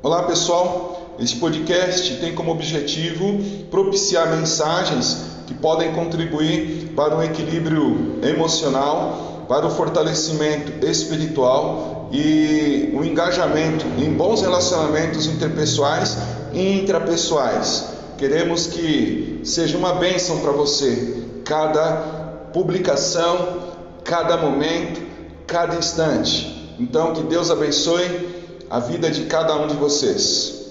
Olá pessoal, este podcast tem como objetivo propiciar mensagens que podem contribuir para um equilíbrio emocional, para o fortalecimento espiritual e o engajamento em bons relacionamentos interpessoais e intrapessoais. Queremos que seja uma bênção para você cada publicação, cada momento, cada instante. Então, que Deus abençoe a vida de cada um de vocês.